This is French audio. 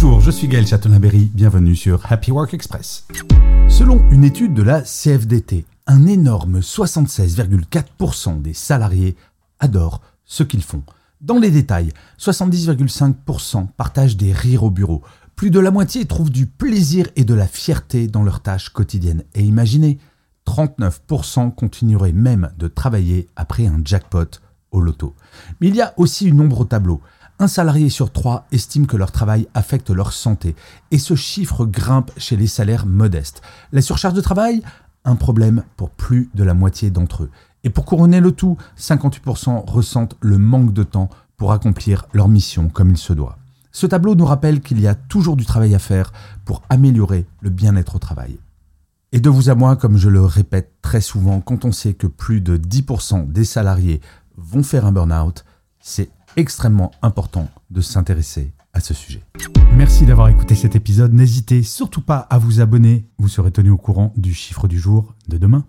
Bonjour, je suis Gaël Chatonaberry, bienvenue sur Happy Work Express. Selon une étude de la CFDT, un énorme 76,4% des salariés adorent ce qu'ils font. Dans les détails, 70,5% partagent des rires au bureau. Plus de la moitié trouvent du plaisir et de la fierté dans leurs tâches quotidiennes. Et imaginez, 39% continueraient même de travailler après un jackpot au loto. Mais il y a aussi une ombre au tableau. Un salarié sur trois estime que leur travail affecte leur santé, et ce chiffre grimpe chez les salaires modestes. La surcharge de travail? Un problème pour plus de la moitié d'entre eux. Et pour couronner le tout, 58% ressentent le manque de temps pour accomplir leur mission comme il se doit. Ce tableau nous rappelle qu'il y a toujours du travail à faire pour améliorer le bien-être au travail. Et de vous à moi, comme je le répète très souvent, quand on sait que plus de 10% des salariés vont faire un burn-out, c'est extrêmement important de s'intéresser à ce sujet. Merci d'avoir écouté cet épisode. N'hésitez surtout pas à vous abonner. Vous serez tenu au courant du chiffre du jour de demain.